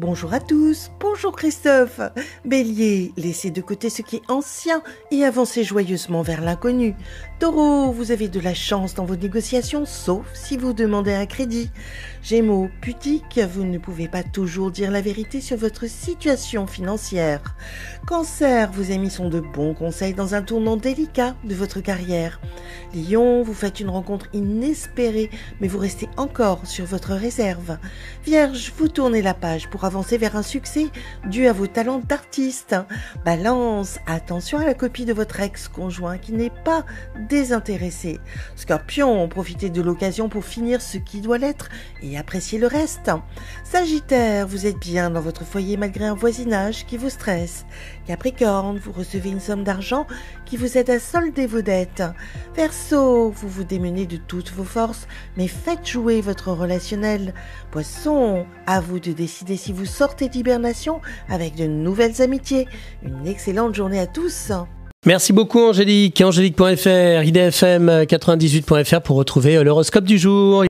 Bonjour à tous, bonjour Christophe. Bélier, laissez de côté ce qui est ancien et avancez joyeusement vers l'inconnu. Taureau, vous avez de la chance dans vos négociations, sauf si vous demandez un crédit. Gémeaux, pudique, vous ne pouvez pas toujours dire la vérité sur votre situation financière. Cancer, vos amis sont de bons conseils dans un tournant délicat de votre carrière. Lion, vous faites une rencontre inespérée, mais vous restez encore sur votre réserve. Vierge, vous tournez la page pour avancer vers un succès dû à vos talents d'artiste. Balance, attention à la copie de votre ex-conjoint qui n'est pas désintéressé. Scorpion, profitez de l'occasion pour finir ce qui doit l'être et apprécier le reste. Sagittaire, vous êtes bien dans votre foyer malgré un voisinage qui vous stresse. Capricorne, vous recevez une somme d'argent qui vous aide à solder vos dettes. Vous vous démenez de toutes vos forces, mais faites jouer votre relationnel. Poisson, à vous de décider si vous sortez d'hibernation avec de nouvelles amitiés. Une excellente journée à tous. Merci beaucoup Angélique. Angélique.fr, idfm98.fr pour retrouver l'horoscope du jour.